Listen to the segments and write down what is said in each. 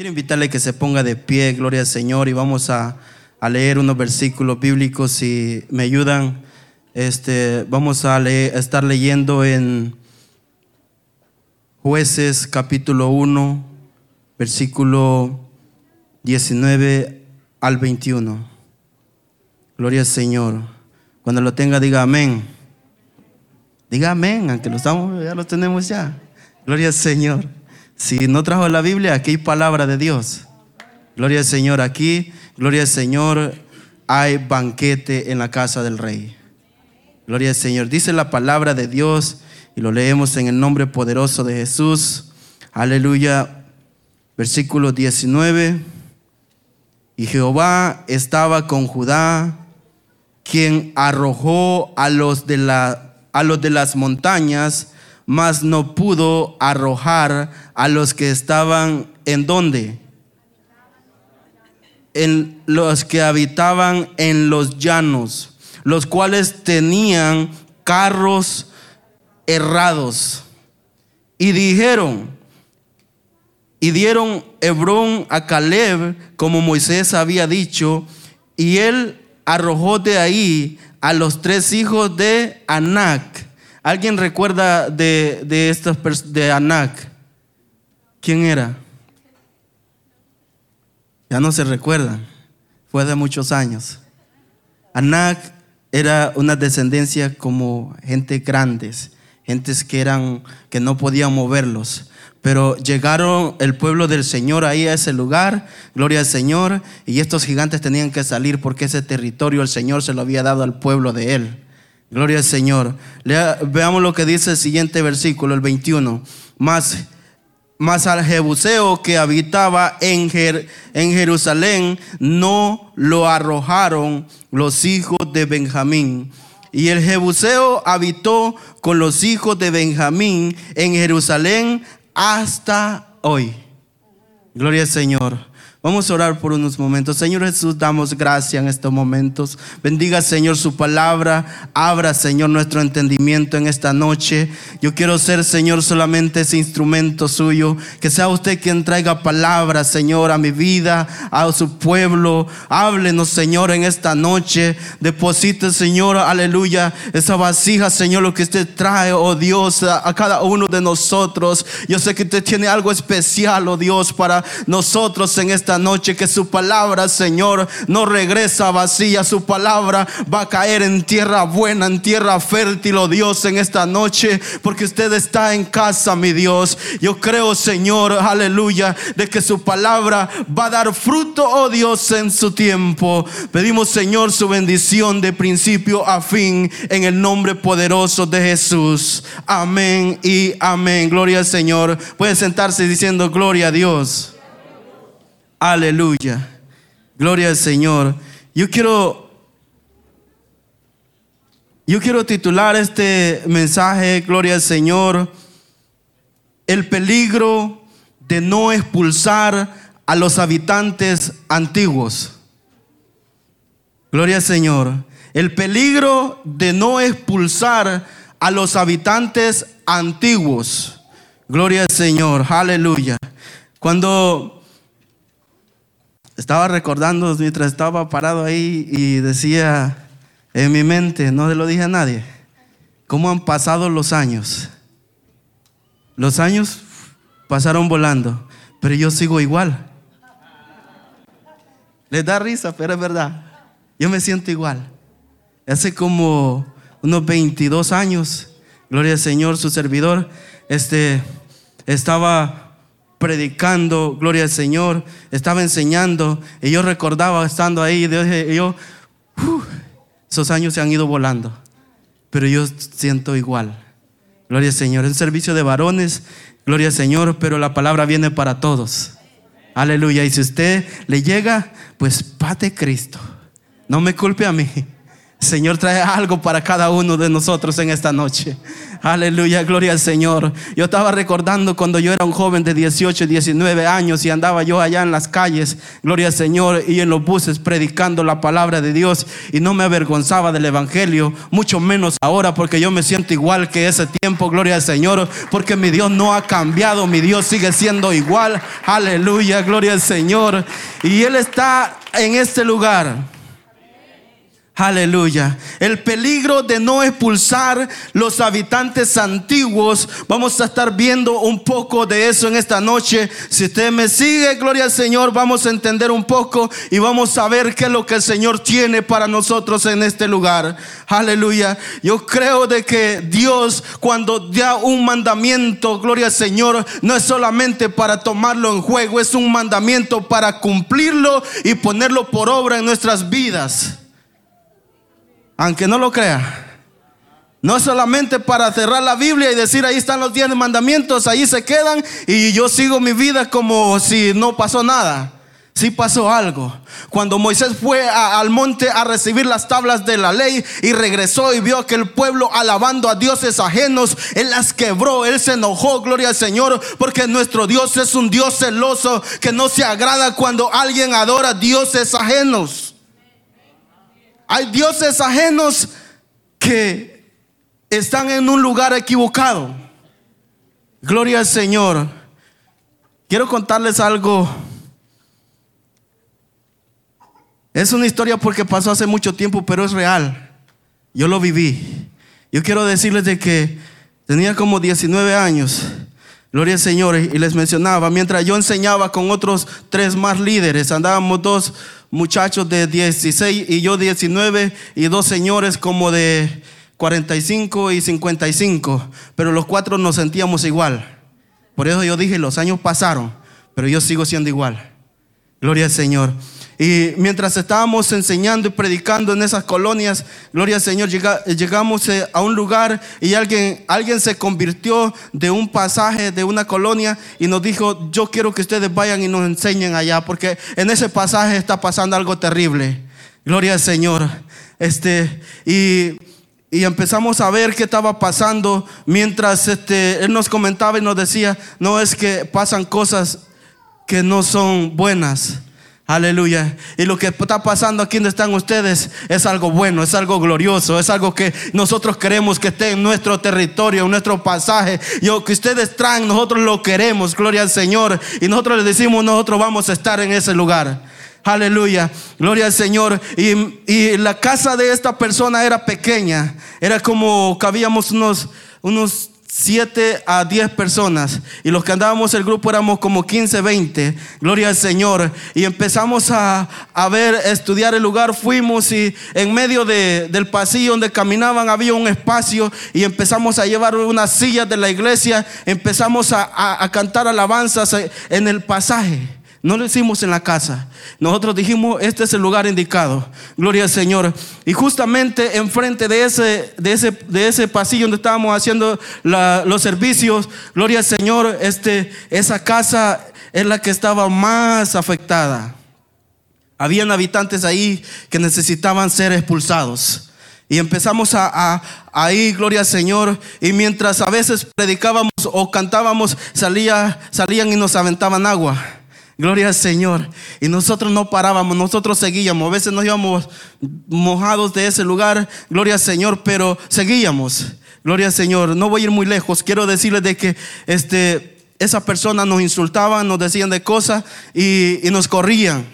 Quiero invitarle a que se ponga de pie, gloria al Señor, y vamos a, leer unos versículos bíblicos. Si me ayudan, este, vamos a, a estar leyendo en Jueces capítulo 1, versículo 19 al 21. Gloria al Señor. Cuando lo tenga, diga amén. Diga amén, aunque lo estamos, ya lo tenemos ya. Gloria al Señor. Si no trajo la Biblia, aquí hay palabra de Dios. Gloria al Señor. Aquí, gloria al Señor, hay banquete en la casa del rey. Gloria al Señor. Dice la palabra de Dios y lo leemos en el nombre poderoso de Jesús. Aleluya. Versículo 19. Y Jehová estaba con Judá, quien arrojó a los de, la, a los de las montañas mas no pudo arrojar a los que estaban en dónde? En los que habitaban en los llanos, los cuales tenían carros errados. Y dijeron, y dieron Hebrón a Caleb, como Moisés había dicho, y él arrojó de ahí a los tres hijos de Anac ¿Alguien recuerda de, de estos de Anak? ¿Quién era? Ya no se recuerdan. Fue de muchos años. Anak era una descendencia como gente grandes, gentes que eran que no podían moverlos. Pero llegaron el pueblo del Señor ahí a ese lugar, gloria al Señor, y estos gigantes tenían que salir porque ese territorio el Señor se lo había dado al pueblo de él. Gloria al Señor. veamos lo que dice el siguiente versículo, el 21. Más, más al Jebuseo que habitaba en, en Jerusalén, no lo arrojaron los hijos de Benjamín. Y el Jebuseo habitó con los hijos de Benjamín en Jerusalén hasta hoy. Gloria al Señor. Vamos a orar por unos momentos. Señor Jesús, damos gracias en estos momentos. Bendiga, Señor, su palabra. Abra, Señor, nuestro entendimiento en esta noche. Yo quiero ser, Señor, solamente ese instrumento suyo. Que sea usted quien traiga palabra, Señor, a mi vida, a su pueblo. Háblenos, Señor, en esta noche. Deposite, Señor, aleluya, esa vasija, Señor, lo que usted trae, oh Dios, a cada uno de nosotros. Yo sé que usted tiene algo especial, oh Dios, para nosotros en esta noche que su palabra, Señor, no regresa vacía. Su palabra va a caer en tierra buena, en tierra fértil, oh Dios, en esta noche, porque usted está en casa, mi Dios. Yo creo, Señor, aleluya, de que su palabra va a dar fruto, oh Dios, en su tiempo. Pedimos, Señor, su bendición de principio a fin, en el nombre poderoso de Jesús. Amén y amén. Gloria al Señor. Puede sentarse diciendo gloria a Dios. Aleluya. Gloria al Señor. Yo quiero yo quiero titular este mensaje, Gloria al Señor, el peligro de no expulsar a los habitantes antiguos. Gloria al Señor. El peligro de no expulsar a los habitantes antiguos. Gloria al Señor. Aleluya. Cuando estaba recordando mientras estaba parado ahí y decía en mi mente, no se lo dije a nadie, cómo han pasado los años. Los años pasaron volando, pero yo sigo igual. Les da risa, pero es verdad. Yo me siento igual. Hace como unos 22 años, gloria al Señor, su servidor, este, estaba predicando, gloria al Señor, estaba enseñando y yo recordaba estando ahí, y yo, esos años se han ido volando, pero yo siento igual. Gloria al Señor, es un servicio de varones, gloria al Señor, pero la palabra viene para todos. Aleluya. Y si usted le llega, pues pate Cristo. No me culpe a mí. Señor trae algo para cada uno de nosotros en esta noche. Aleluya, gloria al Señor. Yo estaba recordando cuando yo era un joven de 18, 19 años y andaba yo allá en las calles, gloria al Señor, y en los buses predicando la palabra de Dios y no me avergonzaba del Evangelio, mucho menos ahora porque yo me siento igual que ese tiempo, gloria al Señor, porque mi Dios no ha cambiado, mi Dios sigue siendo igual. Aleluya, gloria al Señor. Y Él está en este lugar. Aleluya. El peligro de no expulsar los habitantes antiguos. Vamos a estar viendo un poco de eso en esta noche. Si usted me sigue, gloria al Señor, vamos a entender un poco y vamos a ver qué es lo que el Señor tiene para nosotros en este lugar. Aleluya. Yo creo de que Dios cuando da un mandamiento, gloria al Señor, no es solamente para tomarlo en juego, es un mandamiento para cumplirlo y ponerlo por obra en nuestras vidas aunque no lo crea. No solamente para cerrar la Biblia y decir ahí están los diez mandamientos, ahí se quedan y yo sigo mi vida como si no pasó nada. Sí pasó algo. Cuando Moisés fue al monte a recibir las tablas de la ley y regresó y vio que el pueblo alabando a dioses ajenos, él las quebró, él se enojó, gloria al Señor, porque nuestro Dios es un Dios celoso que no se agrada cuando alguien adora dioses ajenos. Hay dioses ajenos que están en un lugar equivocado. Gloria al Señor. Quiero contarles algo. Es una historia porque pasó hace mucho tiempo, pero es real. Yo lo viví. Yo quiero decirles de que tenía como 19 años. Gloria al Señor. Y les mencionaba, mientras yo enseñaba con otros tres más líderes, andábamos dos muchachos de 16 y yo 19 y dos señores como de 45 y 55, pero los cuatro nos sentíamos igual. Por eso yo dije, los años pasaron, pero yo sigo siendo igual. Gloria al Señor. Y mientras estábamos enseñando y predicando en esas colonias, gloria al Señor, llegamos eh, a un lugar y alguien, alguien se convirtió de un pasaje de una colonia y nos dijo, yo quiero que ustedes vayan y nos enseñen allá, porque en ese pasaje está pasando algo terrible. Gloria al Señor. Este, y, y empezamos a ver qué estaba pasando mientras este, él nos comentaba y nos decía, no es que pasan cosas que no son buenas. Aleluya. Y lo que está pasando aquí donde están ustedes es algo bueno, es algo glorioso, es algo que nosotros queremos que esté en nuestro territorio, en nuestro pasaje. Y lo que ustedes traen, nosotros lo queremos, gloria al Señor. Y nosotros les decimos, nosotros vamos a estar en ese lugar. Aleluya, gloria al Señor. Y, y la casa de esta persona era pequeña, era como cabíamos unos, unos 7 a 10 personas y los que andábamos el grupo éramos como 15, 20, gloria al Señor. Y empezamos a, a ver, a estudiar el lugar, fuimos y en medio de, del pasillo donde caminaban había un espacio y empezamos a llevar unas sillas de la iglesia, empezamos a, a cantar alabanzas en el pasaje. No lo hicimos en la casa. Nosotros dijimos, este es el lugar indicado. Gloria al Señor. Y justamente enfrente de ese, de ese, de ese pasillo donde estábamos haciendo los servicios, gloria al Señor, este, esa casa es la que estaba más afectada. Habían habitantes ahí que necesitaban ser expulsados. Y empezamos a, a, ir, gloria al Señor. Y mientras a veces predicábamos o cantábamos, salía, salían y nos aventaban agua. Gloria al Señor. Y nosotros no parábamos, nosotros seguíamos. A veces nos íbamos mojados de ese lugar, gloria al Señor, pero seguíamos. Gloria al Señor. No voy a ir muy lejos. Quiero decirles de que este, esa persona nos insultaban, nos decían de cosas y, y nos corrían.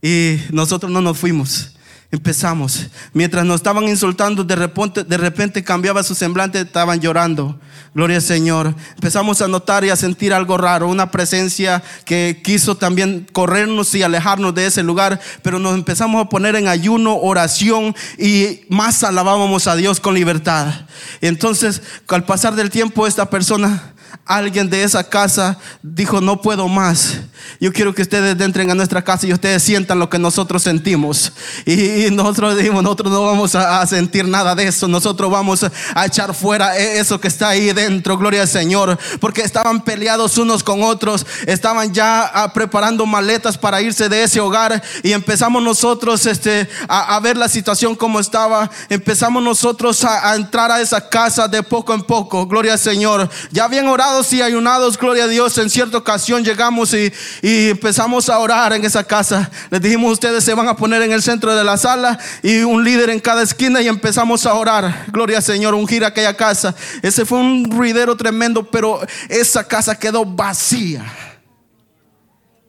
Y nosotros no nos fuimos. Empezamos. Mientras nos estaban insultando, de repente, de repente cambiaba su semblante, estaban llorando. Gloria al Señor. Empezamos a notar y a sentir algo raro, una presencia que quiso también corrernos y alejarnos de ese lugar, pero nos empezamos a poner en ayuno, oración y más alabábamos a Dios con libertad. Entonces, al pasar del tiempo, esta persona alguien de esa casa dijo, no puedo más. Yo quiero que ustedes entren a nuestra casa y ustedes sientan lo que nosotros sentimos. Y, nosotros dijimos, nosotros no vamos a, sentir nada de eso. Nosotros vamos a echar fuera e, eso que está ahí dentro, gloria al Señor. Porque estaban peleados unos con otros. Estaban ya ah, preparando maletas para irse de ese hogar. Y empezamos nosotros este, a, ver la situación como estaba. Empezamos nosotros a, entrar a esa casa de poco en poco. Gloria al Señor. Ya habían orado y ayunados, gloria a Dios, en cierta ocasión llegamos y, empezamos a orar en esa casa. Les dijimos, ustedes se van a poner en el centro de la sala y un líder en cada esquina y empezamos a orar. Gloria al Señor, ungir aquella casa. Ese fue un ruidero tremendo, pero esa casa quedó vacía.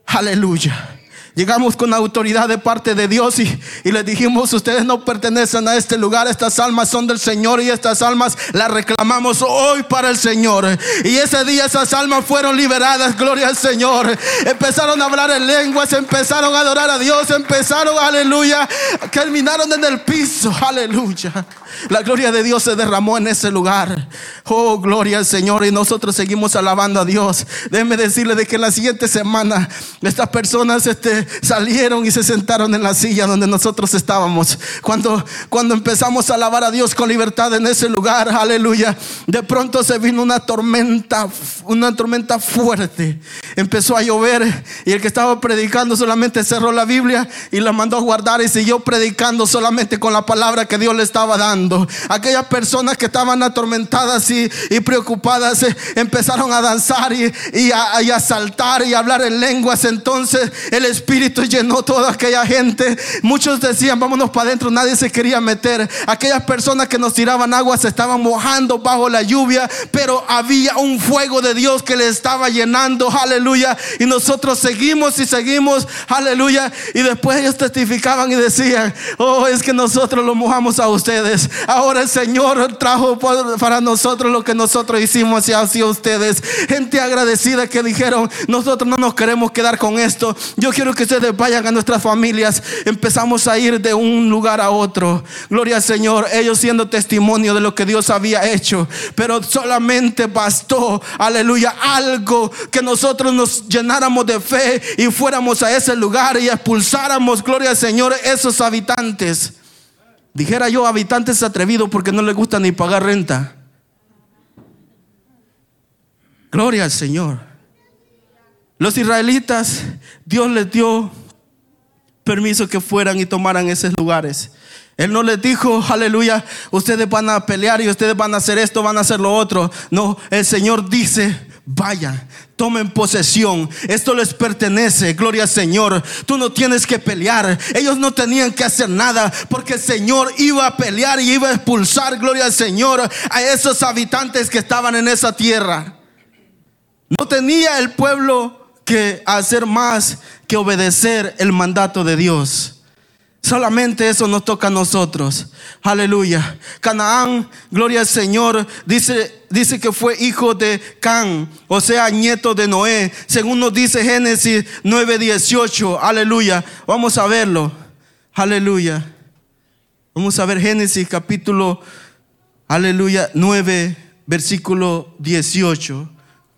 Aleluya. Llegamos con autoridad de parte de Dios y, les dijimos, ustedes no pertenecen a este lugar, estas almas son del Señor y estas almas las reclamamos hoy para el Señor. Y ese día esas almas fueron liberadas, gloria al Señor. Empezaron a hablar en lenguas, empezaron a adorar a Dios, empezaron, aleluya, terminaron en el piso, aleluya. La gloria de Dios se derramó en ese lugar. Oh, gloria al Señor. Y nosotros seguimos alabando a Dios. Déjenme decirle de que la siguiente semana estas personas este, salieron y se sentaron en la silla donde nosotros estábamos. Cuando, cuando empezamos a alabar a Dios con libertad en ese lugar, aleluya, de pronto se vino una tormenta, una tormenta fuerte. Empezó a llover y el que estaba predicando solamente cerró la Biblia y la mandó a guardar y siguió predicando solamente con la palabra que Dios le estaba dando. Aquellas personas que estaban atormentadas y, preocupadas eh, empezaron a danzar y, y, a, y a saltar y a hablar en lenguas. Entonces el Espíritu llenó toda aquella gente. Muchos decían, vámonos para adentro, nadie se quería meter. Aquellas personas que nos tiraban agua se estaban mojando bajo la lluvia, pero había un fuego de Dios que le estaba llenando, aleluya. Y nosotros seguimos y seguimos, aleluya. Y después ellos testificaban y decían, oh, es que nosotros lo mojamos a ustedes. Ahora el Señor trajo para nosotros lo que nosotros hicimos hacia ustedes. Gente agradecida que dijeron, nosotros no nos queremos quedar con esto. Yo quiero que ustedes vayan a nuestras familias. Empezamos a ir de un lugar a otro. Gloria al Señor. Ellos siendo testimonio de lo que Dios había hecho. Pero solamente bastó, aleluya, algo que nosotros nos llenáramos de fe y fuéramos a ese lugar y expulsáramos, gloria al Señor, esos habitantes. Dijera yo, habitantes atrevidos porque no les gusta ni pagar renta. Gloria al Señor. Los israelitas, Dios les dio permiso que fueran y tomaran esos lugares. Él no les dijo, aleluya, ustedes van a pelear y ustedes van a hacer esto, van a hacer lo otro. No, el Señor dice, vayan, tomen posesión. Esto les pertenece, gloria al Señor. Tú no tienes que pelear. Ellos no tenían que hacer nada porque el Señor iba a pelear y iba a expulsar, gloria al Señor, a esos habitantes que estaban en esa tierra. No tenía el pueblo que hacer más que obedecer el mandato de Dios. Solamente eso nos toca a nosotros. Aleluya. Canaán, gloria al Señor, dice, dice que fue hijo de Can, o sea, nieto de Noé. Según nos dice Génesis 9:18. Aleluya. Vamos a verlo. Aleluya. Vamos a ver Génesis capítulo, aleluya, 9, versículo 18.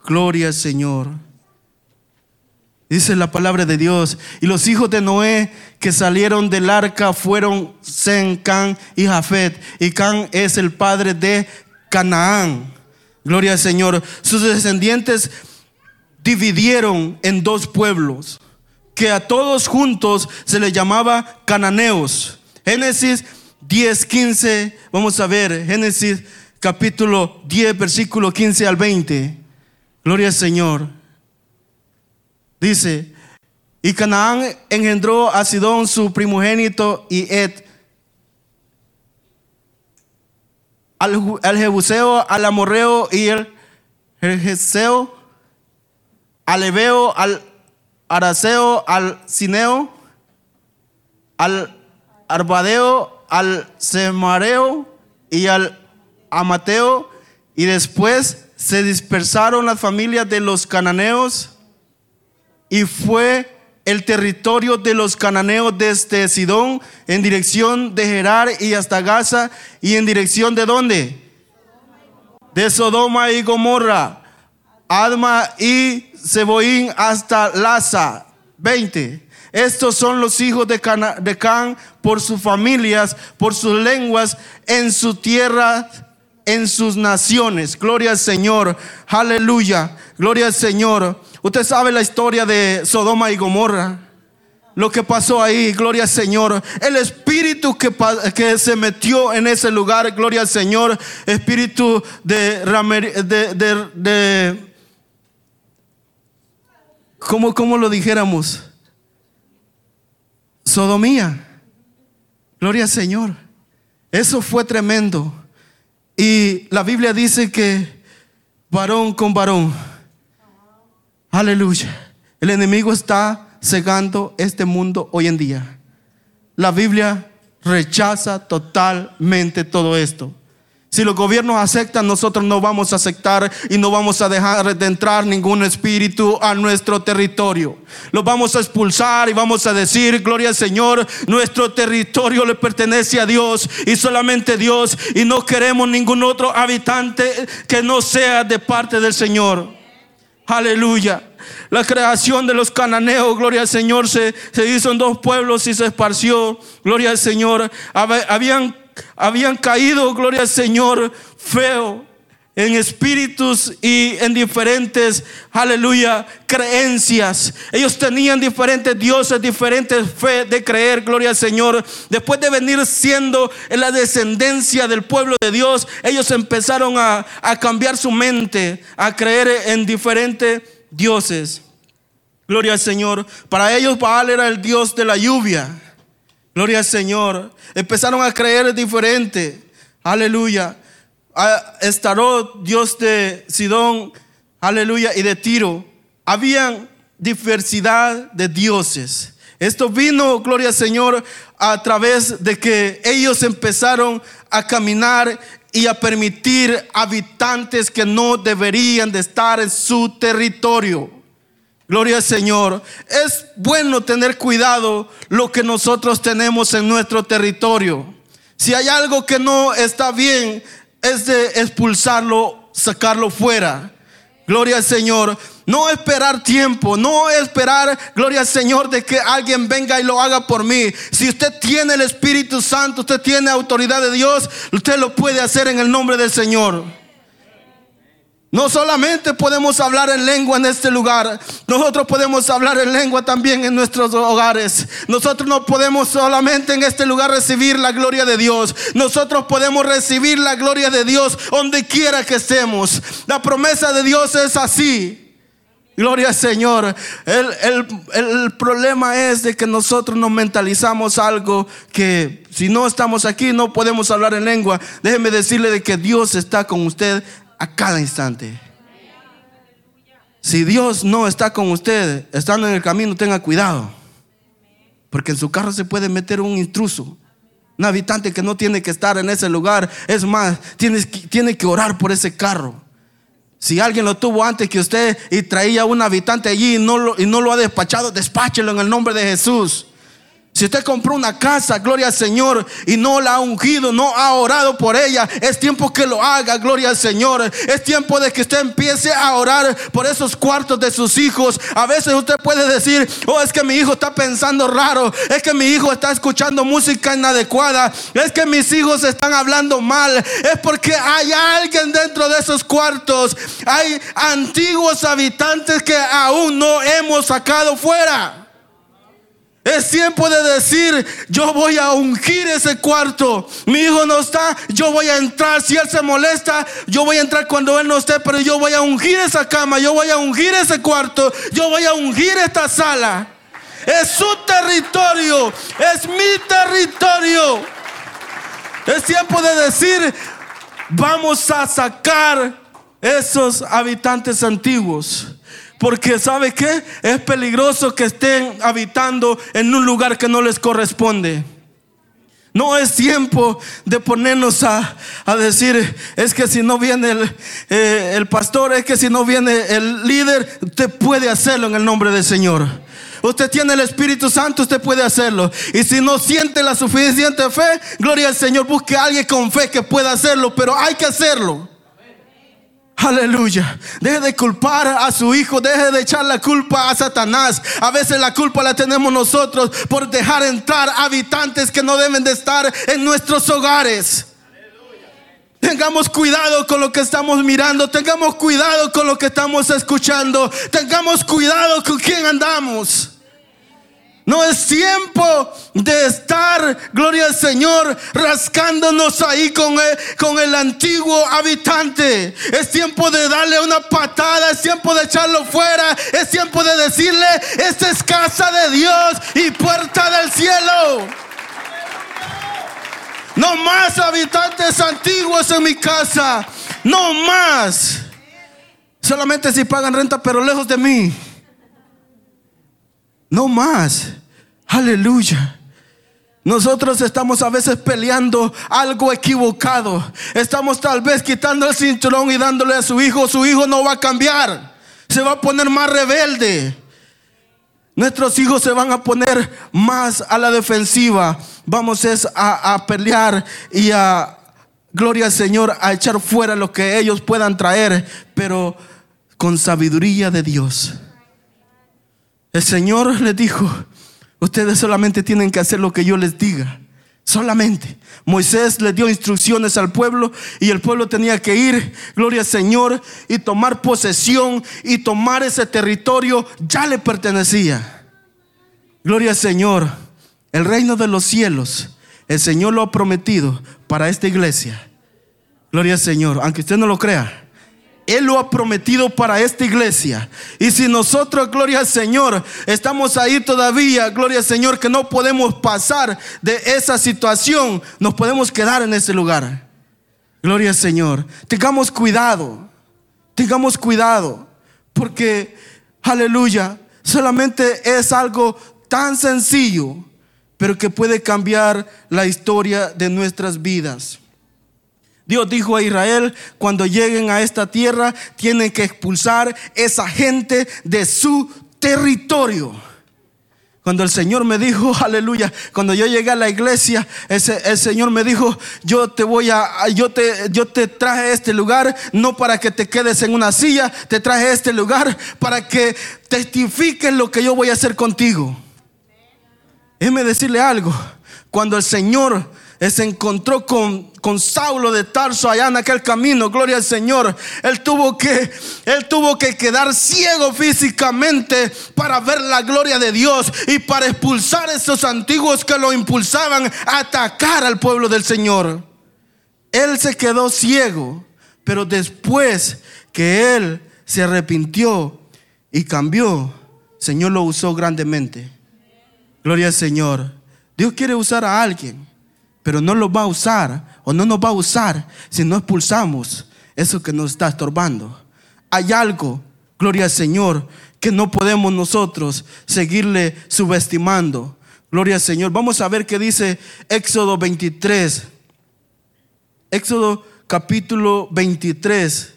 Gloria al Señor. Dice la palabra de Dios. Y los hijos de Noé que salieron del arca fueron Sen, Can y Jafet. Y Can es el padre de Canaán. Gloria al Señor. Sus descendientes dividieron en dos pueblos, que a todos juntos se les llamaba cananeos. Génesis 10, 15. Vamos a ver. Génesis capítulo 10, versículo 15 al 20. Gloria al Señor. Dice, y Canaán engendró a Sidón su primogénito y Ed, al, Jebuseo, al Amorreo y el Jerjeseo, al Ebeo, al Araceo, al Cineo, al Arbadeo, al Semareo y al Amateo, y después se dispersaron las familias de los cananeos y fue el territorio de los cananeos desde Sidón en dirección de Gerar y hasta Gaza y en dirección de dónde? De Sodoma y Gomorra Adma y Seboín hasta Laza. 20. Estos son los hijos de, de Can por sus familias, por sus lenguas, en su tierra, en sus naciones. Gloria al Señor. Aleluya. Gloria al Señor. Usted sabe la historia de Sodoma y Gomorra. Lo que pasó ahí, gloria al Señor. El espíritu que, que se metió en ese lugar, gloria al Señor. Espíritu de, de, de, ¿cómo, ¿cómo lo dijéramos? Sodomía. Gloria al Señor. Eso fue tremendo. Y la Biblia dice que varón con varón. Aleluya. El enemigo está cegando este mundo hoy en día. La Biblia rechaza totalmente todo esto. Si los gobiernos aceptan, nosotros no vamos a aceptar y no vamos a dejar de entrar ningún espíritu a nuestro territorio. Los vamos a expulsar y vamos a decir, gloria al Señor, nuestro territorio le pertenece a Dios y solamente Dios y no queremos ningún otro habitante que no sea de parte del Señor. Aleluya. La creación de los cananeos, gloria al Señor, se, se hizo en dos pueblos y se esparció, gloria al Señor. Habían habían caído, gloria al Señor, feo en espíritus y en diferentes, aleluya, creencias. Ellos tenían diferentes dioses, diferentes fe de creer, gloria al Señor. Después de venir siendo en la descendencia del pueblo de Dios, ellos empezaron a, a cambiar su mente, a creer en diferentes dioses. Gloria al Señor. Para ellos Baal era el dios de la lluvia. Gloria al Señor. Empezaron a creer diferente. Aleluya. Estaró Dios de Sidón, aleluya, y de Tiro. Habían diversidad de dioses. Esto vino, gloria al Señor, a través de que ellos empezaron a caminar y a permitir habitantes que no deberían de estar en su territorio. Gloria al Señor. Es bueno tener cuidado lo que nosotros tenemos en nuestro territorio. Si hay algo que no está bien, es de expulsarlo, sacarlo fuera. Gloria al Señor. No esperar tiempo, no esperar, gloria al Señor, de que alguien venga y lo haga por mí. Si usted tiene el Espíritu Santo, usted tiene autoridad de Dios, usted lo puede hacer en el nombre del Señor. No solamente podemos hablar en lengua en este lugar, nosotros podemos hablar en lengua también en nuestros hogares. Nosotros no podemos solamente en este lugar recibir la gloria de Dios, nosotros podemos recibir la gloria de Dios donde quiera que estemos. La promesa de Dios es así. Gloria al Señor. El, el, problema es de que nosotros nos mentalizamos algo que si no estamos aquí no podemos hablar en lengua. Déjeme decirle de que Dios está con usted a cada instante. Si Dios no está con usted, estando en el camino, tenga cuidado. Porque en su carro se puede meter un intruso, un habitante que no tiene que estar en ese lugar. Es más, tiene, que orar por ese carro. Si alguien lo tuvo antes que usted y traía un habitante allí y no lo, y no lo ha despachado, despáchelo en el nombre de Jesús. Si usted compró una casa, gloria al Señor, y no la ha ungido, no ha orado por ella, es tiempo que lo haga, gloria al Señor. Es tiempo de que usted empiece a orar por esos cuartos de sus hijos. A veces usted puede decir, oh, es que mi hijo está pensando raro, es que mi hijo está escuchando música inadecuada, es que mis hijos están hablando mal, es porque hay alguien dentro de esos cuartos, hay antiguos habitantes que aún no hemos sacado fuera. Es tiempo de decir, yo voy a ungir ese cuarto. Mi hijo no está, yo voy a entrar. Si él se molesta, yo voy a entrar cuando él no esté, pero yo voy a ungir esa cama, yo voy a ungir ese cuarto, yo voy a ungir esta sala. Es su territorio, es mi territorio. Es tiempo de decir, vamos a sacar esos habitantes antiguos. Porque sabe qué? Es peligroso que estén habitando en un lugar que no les corresponde. No es tiempo de ponernos a, decir, es que si no viene el, eh, el, pastor, es que si no viene el líder, usted puede hacerlo en el nombre del Señor. Usted tiene el Espíritu Santo, usted puede hacerlo. Y si no siente la suficiente fe, gloria al Señor, busque a alguien con fe que pueda hacerlo, pero hay que hacerlo. Aleluya. Deje de culpar a su hijo, deje de echar la culpa a Satanás. A veces la culpa la tenemos nosotros por dejar entrar habitantes que no deben de estar en nuestros hogares. Tengamos cuidado con lo que estamos mirando, tengamos cuidado con lo que estamos escuchando, tengamos cuidado con quién andamos. No es tiempo de estar, gloria al Señor, rascándonos ahí con el, con el antiguo habitante. Es tiempo de darle una patada, es tiempo de echarlo fuera, es tiempo de decirle, esta es casa de Dios y puerta del cielo. No más habitantes antiguos en mi casa. No más. Solamente si pagan renta, pero lejos de mí. No más. Aleluya. Nosotros estamos a veces peleando algo equivocado. Estamos tal vez quitando el cinturón y dándole a su hijo. Su hijo no va a cambiar. Se va a poner más rebelde. Nuestros hijos se van a poner más a la defensiva. Vamos es a, a pelear y a, gloria al Señor, a echar fuera lo que ellos puedan traer, pero con sabiduría de Dios. El Señor les dijo, Ustedes solamente tienen que hacer lo que yo les diga. Solamente. Moisés le dio instrucciones al pueblo y el pueblo tenía que ir, gloria al Señor, y tomar posesión y tomar ese territorio. Ya le pertenecía. Gloria al Señor. El reino de los cielos, el Señor lo ha prometido para esta iglesia. Gloria al Señor. Aunque usted no lo crea. Él lo ha prometido para esta iglesia. Y si nosotros, gloria al Señor, estamos ahí todavía, gloria al Señor, que no podemos pasar de esa situación, nos podemos quedar en ese lugar. Gloria al Señor. Tengamos cuidado, tengamos cuidado, porque, aleluya, solamente es algo tan sencillo, pero que puede cambiar la historia de nuestras vidas. Dios dijo a Israel, cuando lleguen a esta tierra, tienen que expulsar esa gente de su territorio. Cuando el Señor me dijo, aleluya, cuando yo llegué a la iglesia, ese, el Señor me dijo, yo te voy a, yo te, yo te traje a este lugar, no para que te quedes en una silla, te traje a este lugar para que testifiques lo que yo voy a hacer contigo. Déjeme decirle algo, cuando el Señor se encontró con, con Saulo de Tarso allá en aquel camino, gloria al Señor. Él tuvo que, él tuvo que quedar ciego físicamente para ver la gloria de Dios y para expulsar a esos antiguos que lo impulsaban a atacar al pueblo del Señor. Él se quedó ciego, pero después que él se arrepintió y cambió, Señor lo usó grandemente. Gloria al Señor. Dios quiere usar a alguien pero no lo va a usar o no nos va a usar si no expulsamos eso que nos está estorbando. Hay algo, gloria al Señor, que no podemos nosotros seguirle subestimando. Gloria al Señor. Vamos a ver qué dice Éxodo 23. Éxodo capítulo 23,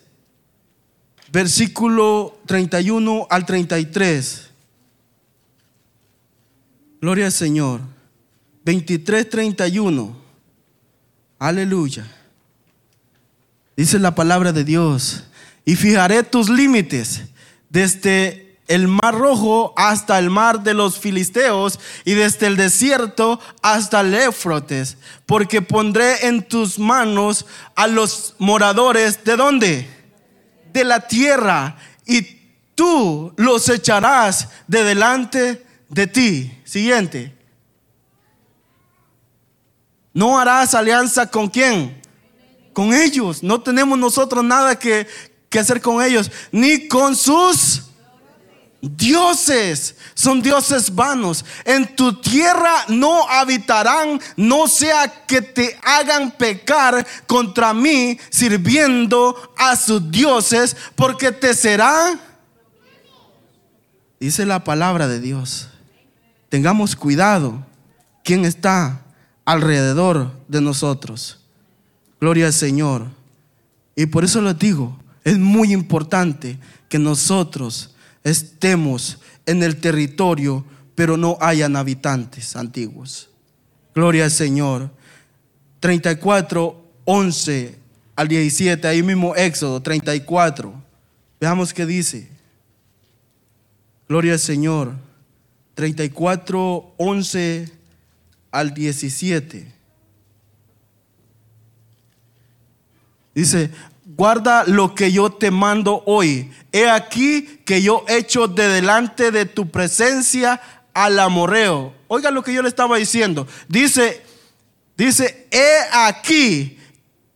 versículo 31 al 33. Gloria al Señor. 23:31. Aleluya. Dice la palabra de Dios. Y fijaré tus límites desde el mar rojo hasta el mar de los filisteos y desde el desierto hasta el Éfrotes, porque pondré en tus manos a los moradores de dónde? De la tierra y tú los echarás de delante de ti. Siguiente. No harás alianza con quién? Con ellos. No tenemos nosotros nada que, hacer con ellos. Ni con sus dioses. Son dioses vanos. En tu tierra no habitarán, no sea que te hagan pecar contra mí sirviendo a sus dioses, porque te será... Dice la palabra de Dios. Tengamos cuidado. ¿Quién está alrededor de nosotros. Gloria al Señor. Y por eso les digo, es muy importante que nosotros estemos en el territorio, pero no hayan habitantes antiguos. Gloria al Señor. 34, 11 al 17, ahí mismo Éxodo 34. Veamos qué dice. Gloria al Señor. 34, 11 al 17. Dice, guarda lo que yo te mando hoy. He aquí que yo echo de delante de tu presencia al amorreo. Oiga lo que yo le estaba diciendo. Dice, dice, he aquí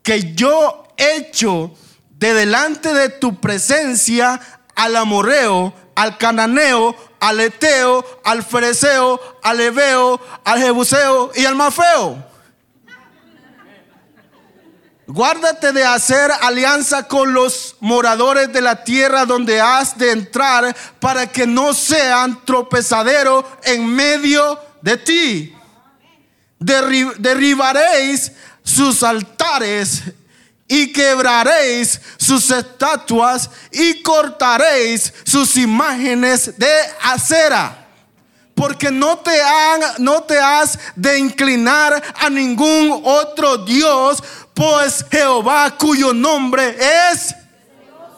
que yo echo de delante de tu presencia al amorreo, al cananeo, al eteo, al fereceo, al ebeo, al jebuseo y al mafeo. Guárdate de hacer alianza con los moradores de la tierra donde has de entrar para que no sean tropezadero en medio de ti. derribaréis sus altares y quebraréis sus estatuas y cortaréis sus imágenes de acera. Porque no te, han, no te has de inclinar a ningún otro Dios, pues Jehová cuyo nombre es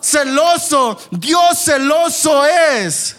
celoso, Dios celoso es.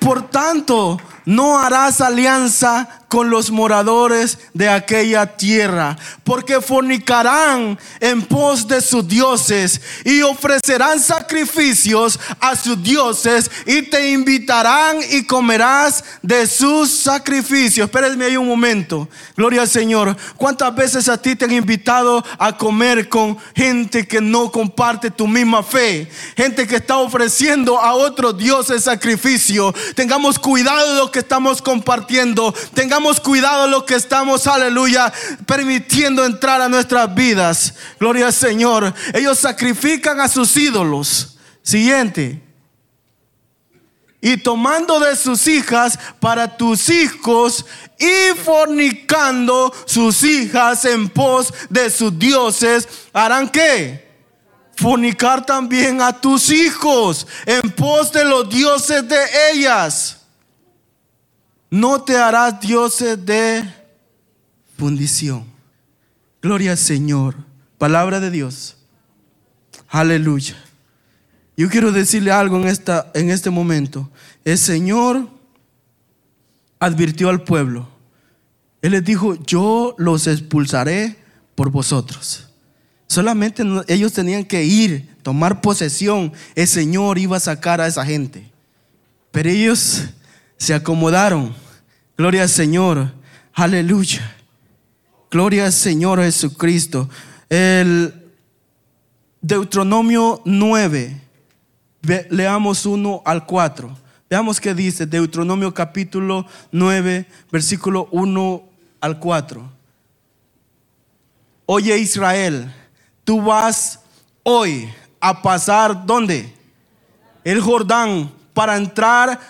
Por tanto, no harás alianza con los moradores de aquella tierra, porque fornicarán en pos de sus dioses y ofrecerán sacrificios a sus dioses y te invitarán y comerás de sus sacrificios. Espérenme ahí un momento. Gloria al Señor. ¿Cuántas veces a ti te han invitado a comer con gente que no comparte tu misma fe? Gente que está ofreciendo a otros dioses sacrificio. Tengamos cuidado de lo que estamos compartiendo. Tengamos cuidado lo que estamos, aleluya, permitiendo entrar a nuestras vidas. Gloria al Señor. Ellos sacrifican a sus ídolos. Siguiente. Y tomando de sus hijas para tus hijos y fornicando sus hijas en pos de sus dioses, harán qué? Fornicar también a tus hijos en pos de los dioses de ellas no te harás dioses de fundición. Gloria al Señor. Palabra de Dios. Aleluya. Yo quiero decirle algo en, esta, en este momento. El Señor advirtió al pueblo. Él les dijo, yo los expulsaré por vosotros. Solamente ellos tenían que ir, tomar posesión. El Señor iba a sacar a esa gente. Pero ellos se acomodaron Gloria al Señor. Aleluya. Gloria al Señor Jesucristo. El Deuteronomio 9. Leamos 1 al 4. Veamos qué dice Deuteronomio capítulo 9, versículo 1 al 4. Oye Israel, tú vas hoy a pasar ¿dónde? El Jordán para entrar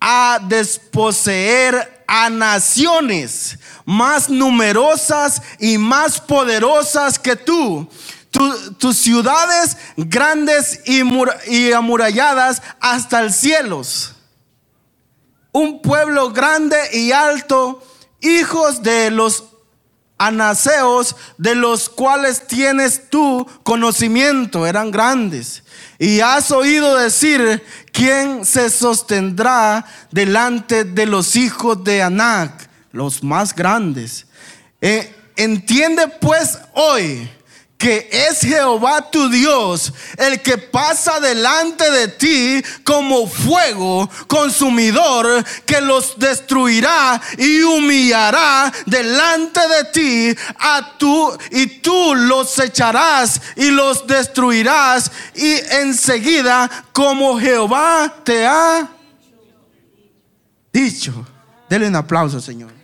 a desposeer a naciones más numerosas y más poderosas que tú. tus ciudades grandes y, amuralladas hasta el cielos. Un pueblo grande y alto, hijos de los anaseos de los cuales tienes tú conocimiento, eran grandes. Y has oído decir, ¿quién se sostendrá delante de los hijos de Anac, los más grandes? Eh, entiende pues hoy que es Jehová tu Dios el que pasa delante de ti como fuego consumidor que los destruirá y humillará delante de ti a tú y tú los echarás y los destruirás y enseguida como Jehová te ha dicho. Denle un aplauso, Señor.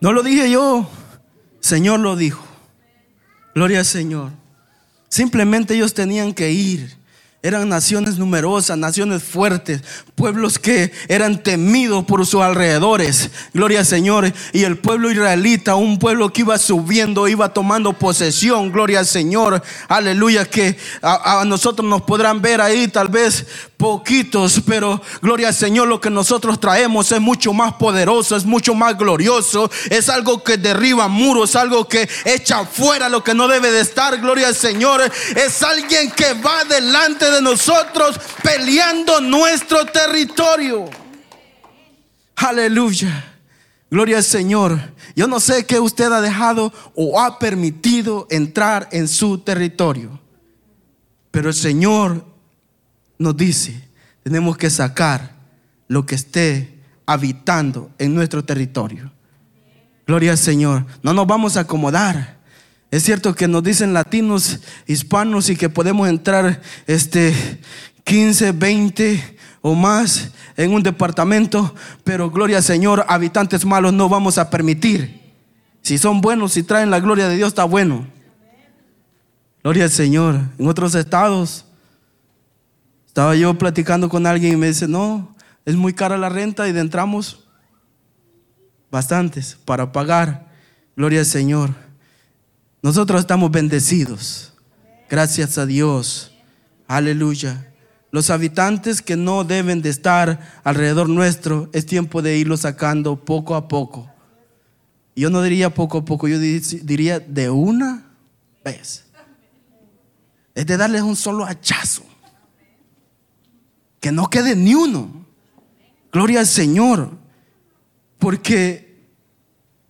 No lo dije yo, Señor lo dijo. Gloria al Señor. Simplemente ellos tenían que ir. Eran naciones numerosas, naciones fuertes, pueblos que eran temidos por sus alrededores. Gloria al Señor. Y el pueblo israelita, un pueblo que iba subiendo, iba tomando posesión. Gloria al Señor. Aleluya. Que a, nosotros nos podrán ver ahí tal vez poquitos, pero gloria al Señor, lo que nosotros traemos es mucho más poderoso, es mucho más glorioso, es algo que derriba muros, algo que echa fuera lo que no debe de estar, gloria al Señor, es alguien que va delante de nosotros peleando nuestro territorio. Aleluya. Gloria al Señor. Yo no sé qué usted ha dejado o ha permitido entrar en su territorio. Pero el Señor nos dice, tenemos que sacar lo que esté habitando en nuestro territorio. Gloria al Señor. No nos vamos a acomodar. Es cierto que nos dicen latinos, hispanos y que podemos entrar este 15, 20 o más en un departamento, pero gloria al Señor, habitantes malos no vamos a permitir. Si son buenos, si traen la gloria de Dios, está bueno. Gloria al Señor. En otros estados, estaba yo platicando con alguien y me dice, no, es muy cara la renta y entramos bastantes para pagar. Gloria al Señor. Nosotros estamos bendecidos. Gracias a Dios. Aleluya. Los habitantes que no deben de estar alrededor nuestro, es tiempo de irlos sacando poco a poco. Yo no diría poco a poco, yo diría de una vez. Es de darles un solo hachazo. Que no quede ni uno. Gloria al Señor. Porque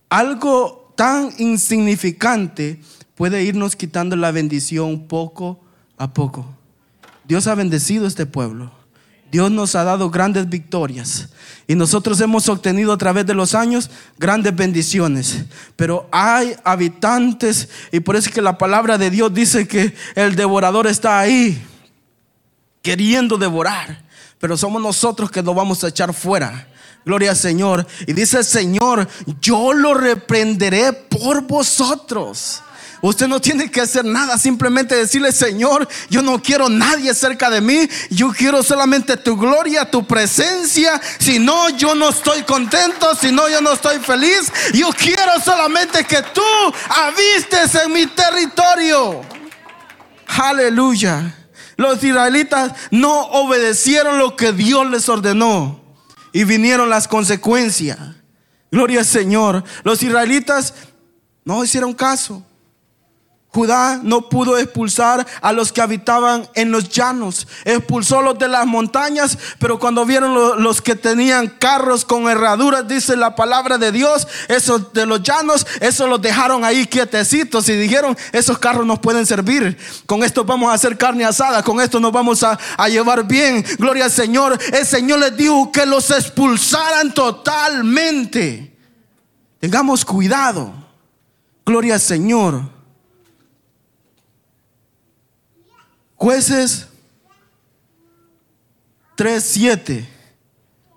algo tan insignificante puede irnos quitando la bendición poco a poco. Dios ha bendecido este pueblo. Dios nos ha dado grandes victorias y nosotros hemos obtenido a través de los años grandes bendiciones. Pero hay habitantes y por eso es que la palabra de Dios dice que el devorador está ahí queriendo devorar, pero somos nosotros que lo vamos a echar fuera. Gloria al Señor. Y dice el Señor, yo lo reprenderé por vosotros. Usted no tiene que hacer nada, simplemente decirle, Señor, yo no quiero nadie cerca de mí, yo quiero solamente tu gloria, tu presencia. Si no, yo no estoy contento, si no, yo no estoy feliz. Yo quiero solamente que tú avistes en mi territorio. Aleluya. Los israelitas no obedecieron lo que Dios les ordenó y vinieron las consecuencias. Gloria al Señor. Los israelitas no hicieron caso. Judá no pudo expulsar a los que habitaban en los llanos, expulsó los de las montañas, pero cuando vieron los, que tenían carros con herraduras, dice la palabra de Dios, esos de los llanos, esos los dejaron ahí quietecitos y dijeron, esos carros nos pueden servir, con esto vamos a hacer carne asada, con esto nos vamos a, a llevar bien, gloria al Señor. El Señor les dijo que los expulsaran totalmente. Tengamos cuidado, gloria al Señor. Jueces 3.7.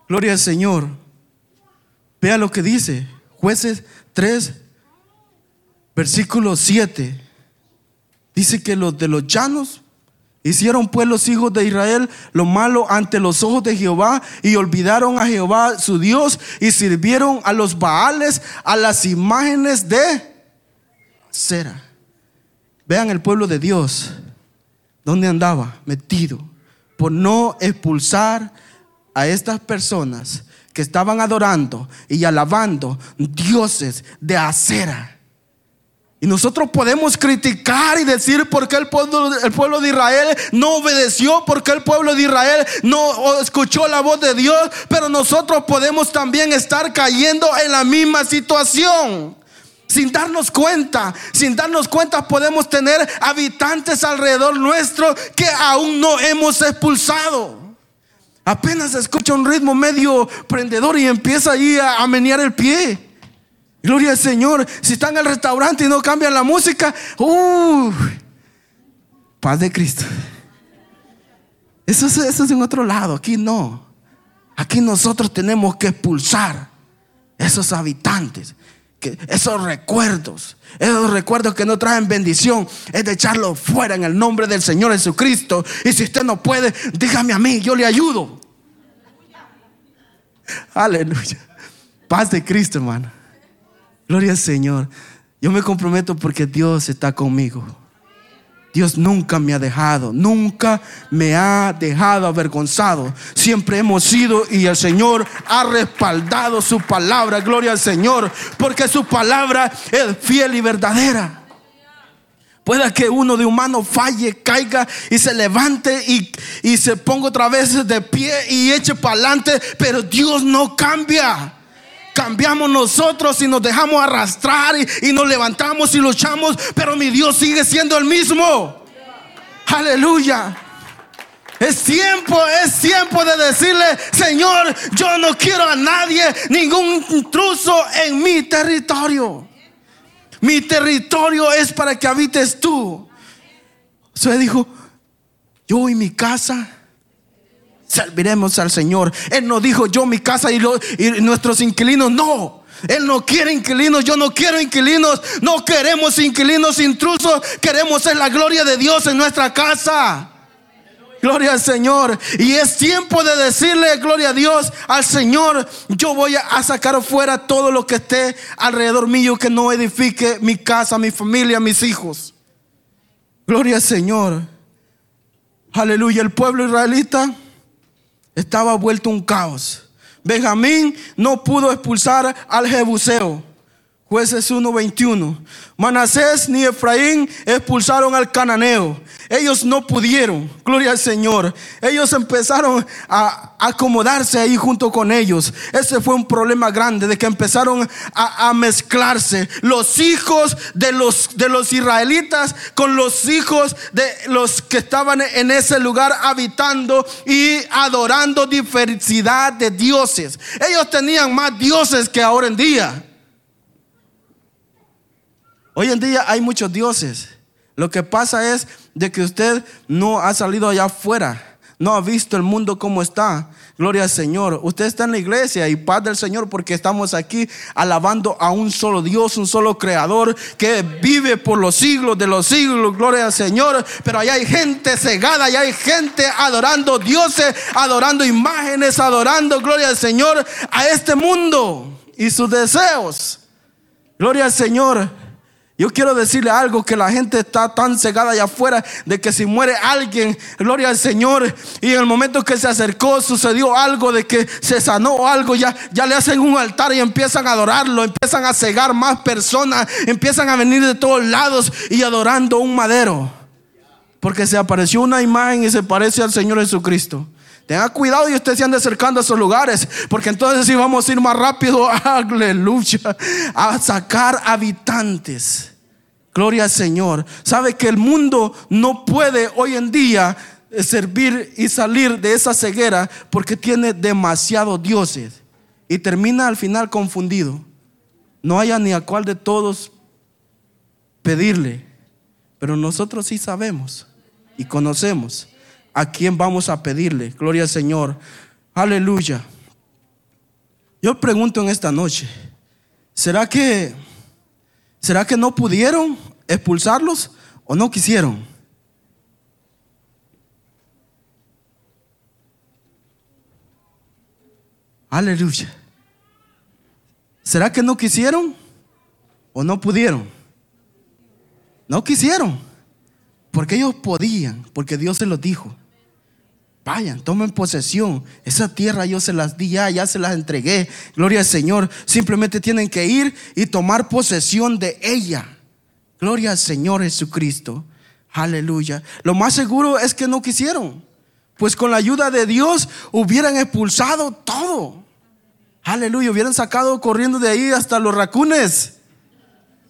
Gloria al Señor. Vea lo que dice. Jueces 3, versículo 7. Dice que los de los llanos hicieron pues los hijos de Israel lo malo ante los ojos de Jehová y olvidaron a Jehová su Dios y sirvieron a los Baales, a las imágenes de cera. Vean el pueblo de Dios ¿Dónde andaba? Metido. Por no expulsar a estas personas que estaban adorando y alabando dioses de acera. Y nosotros podemos criticar y decir por qué el pueblo, el pueblo de Israel no obedeció, por qué el pueblo de Israel no escuchó la voz de Dios, pero nosotros podemos también estar cayendo en la misma situación sin darnos cuenta. Sin darnos cuenta podemos tener habitantes alrededor nuestro que aún no hemos expulsado. Apenas escucha un ritmo medio prendedor y empieza ahí a, menear el pie. Gloria al Señor. Si está en el restaurante y no cambian la música, uh, paz de Cristo. Eso es, eso es en otro lado, aquí no. Aquí nosotros tenemos que expulsar esos habitantes esos recuerdos, esos recuerdos que no traen bendición, es de echarlos fuera en el nombre del Señor Jesucristo. Y si usted no puede, dígame a mí, yo le ayudo. Aleluya. Paz de Cristo, hermano. Gloria al Señor. Yo me comprometo porque Dios está conmigo. Dios nunca me ha dejado, nunca me ha dejado avergonzado. Siempre hemos sido y el Señor ha respaldado su palabra. Gloria al Señor, porque su palabra es fiel y verdadera. Pueda que uno de humano falle, caiga y se levante y, y se ponga otra vez de pie y eche para adelante, pero Dios no cambia cambiamos nosotros y nos dejamos arrastrar y, nos levantamos y luchamos, pero mi Dios sigue siendo el mismo. Aleluya. Es tiempo, es tiempo de decirle, Señor, yo no quiero a nadie, ningún intruso en mi territorio. Mi territorio es para que habites tú. Se dijo, yo y mi casa serviremos al Señor. Él no dijo yo mi casa y, nuestros inquilinos, no. Él no quiere inquilinos, yo no quiero inquilinos, no queremos inquilinos intrusos, queremos ser la gloria de Dios en nuestra casa. Gloria al Señor. Y es tiempo de decirle, gloria a Dios, al Señor, yo voy a sacar fuera todo lo que esté alrededor mío que no edifique mi casa, mi familia, mis hijos. Gloria al Señor. Aleluya. El pueblo israelita estaba vuelto un caos. Benjamín no pudo expulsar al Jebuseo. Jueces 1:21. Manasés ni Efraín expulsaron al cananeo. Ellos no pudieron, gloria al Señor. Ellos empezaron a acomodarse ahí junto con ellos. Ese fue un problema grande de que empezaron a, mezclarse los hijos de los, de los israelitas con los hijos de los que estaban en ese lugar habitando y adorando diversidad de dioses. Ellos tenían más dioses que ahora en día. Hoy en día hay muchos dioses. Lo que pasa es de que usted no ha salido allá afuera, no ha visto el mundo como está. Gloria al Señor. Usted está en la iglesia y paz del Señor porque estamos aquí alabando a un solo Dios, un solo creador que vive por los siglos de los siglos. Gloria al Señor. Pero allá hay gente cegada, allá hay gente adorando dioses, adorando imágenes, adorando, gloria al Señor, a este mundo y sus deseos. Gloria al Señor. Yo quiero decirle algo que la gente está tan cegada allá afuera de que si muere alguien, gloria al Señor, y en el momento que se acercó sucedió algo de que se sanó algo, ya, ya le hacen un altar y empiezan a adorarlo, empiezan a cegar más personas, empiezan a venir de todos lados y adorando un madero. Porque se apareció una imagen y se parece al Señor Jesucristo. Tenga cuidado y usted se ande acercando a esos lugares, porque entonces sí vamos a ir más rápido, aleluya, a sacar habitantes. Gloria al Señor. Sabe que el mundo no puede hoy en día eh, servir y salir de esa ceguera porque tiene demasiados dioses y termina al final confundido. No haya ni a cuál de todos pedirle, pero nosotros sí sabemos y conocemos a quién vamos a pedirle. Gloria al Señor. Aleluya. Yo pregunto en esta noche, ¿será que ¿Será que no pudieron expulsarlos o no quisieron? Aleluya. ¿Será que no quisieron o no pudieron? No quisieron. Porque ellos podían, porque Dios se los dijo. Vayan, tomen posesión. Esa tierra yo se las di ya, ya se las entregué. Gloria al Señor. Simplemente tienen que ir y tomar posesión de ella. Gloria al Señor Jesucristo. Aleluya. Lo más seguro es que no quisieron. Pues con la ayuda de Dios hubieran expulsado todo. Aleluya. Hubieran sacado corriendo de ahí hasta los racunes.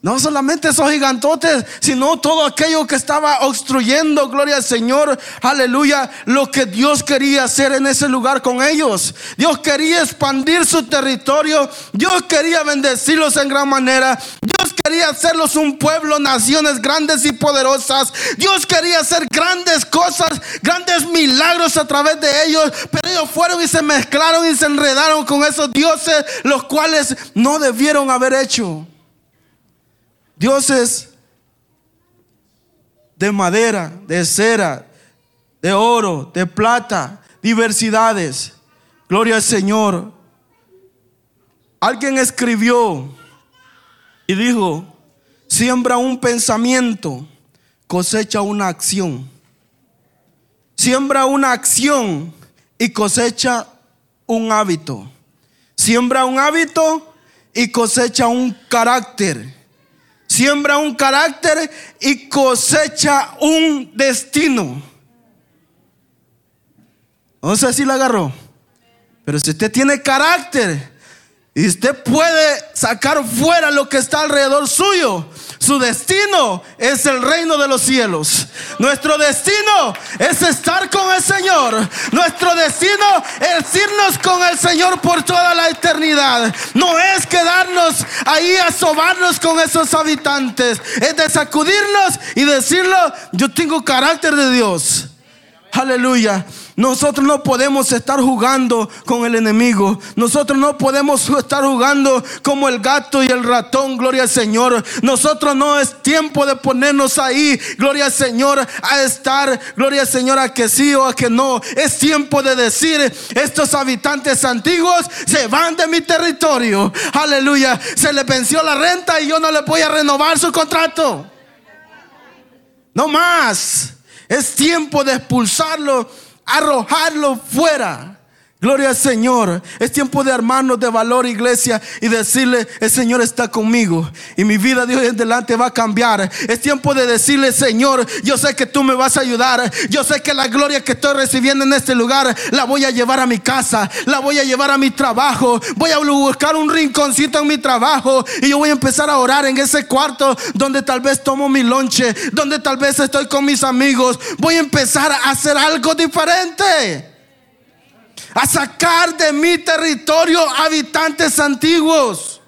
No solamente esos gigantotes, sino todo aquello que estaba obstruyendo, gloria al Señor, aleluya, lo que Dios quería hacer en ese lugar con ellos. Dios quería expandir su territorio, Dios quería bendecirlos en gran manera, Dios quería hacerlos un pueblo, naciones grandes y poderosas. Dios quería hacer grandes cosas, grandes milagros a través de ellos, pero ellos fueron y se mezclaron y se enredaron con esos dioses, los cuales no debieron haber hecho. Dioses de madera, de cera, de oro, de plata, diversidades. Gloria al Señor. Alguien escribió y dijo, siembra un pensamiento, cosecha una acción. Siembra una acción y cosecha un hábito. Siembra un hábito y cosecha un carácter. Siembra un carácter y cosecha un destino. No sé si la agarró. Pero si usted tiene carácter y usted puede sacar fuera lo que está alrededor suyo, su destino es el reino de los cielos. Nuestro destino es estar con el Señor. Nuestro destino es irnos con el Señor por toda la eternidad. No es quedarnos ahí a sobarnos con esos habitantes. Es de sacudirnos y decirlo, yo tengo carácter de Dios. Aleluya. Nosotros no podemos estar jugando con el enemigo. Nosotros no podemos estar jugando como el gato y el ratón, gloria al Señor. Nosotros no es tiempo de ponernos ahí, gloria al Señor, a estar, gloria al Señor, a que sí o a que no. Es tiempo de decir, estos habitantes antiguos se van de mi territorio. Aleluya. Se le venció la renta y yo no le voy a renovar su contrato. No más. Es tiempo de expulsarlo arrojarlo fuera. Gloria al Señor. Es tiempo de armarnos de valor, iglesia, y decirle, el Señor está conmigo. Y mi vida de hoy en adelante va a cambiar. Es tiempo de decirle, Señor, yo sé que tú me vas a ayudar. Yo sé que la gloria que estoy recibiendo en este lugar la voy a llevar a mi casa. La voy a llevar a mi trabajo. Voy a buscar un rinconcito en mi trabajo. Y yo voy a empezar a orar en ese cuarto donde tal vez tomo mi lonche. Donde tal vez estoy con mis amigos. Voy a empezar a hacer algo diferente a sacar de mi territorio habitantes antiguos.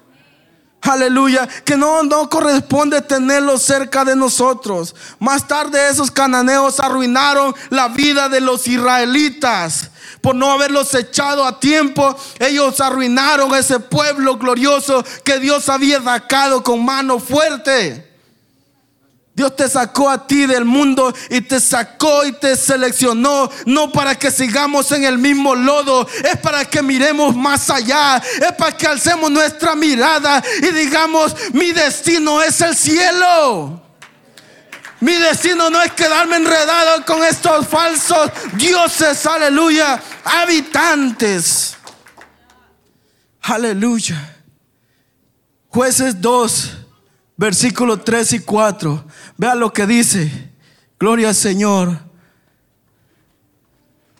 Aleluya, que no, no corresponde tenerlos cerca de nosotros. Más tarde esos cananeos arruinaron la vida de los israelitas. Por no haberlos echado a tiempo, ellos arruinaron ese pueblo glorioso que Dios había sacado con mano fuerte. Dios te sacó a ti del mundo y te sacó y te seleccionó, no para que sigamos en el mismo lodo, es para que miremos más allá, es para que alcemos nuestra mirada y digamos, mi destino es el cielo. Mi destino no es quedarme enredado con estos falsos dioses, aleluya, habitantes. Aleluya. Jueces 2 versículos 3 y 4. Vea lo que dice. Gloria al Señor.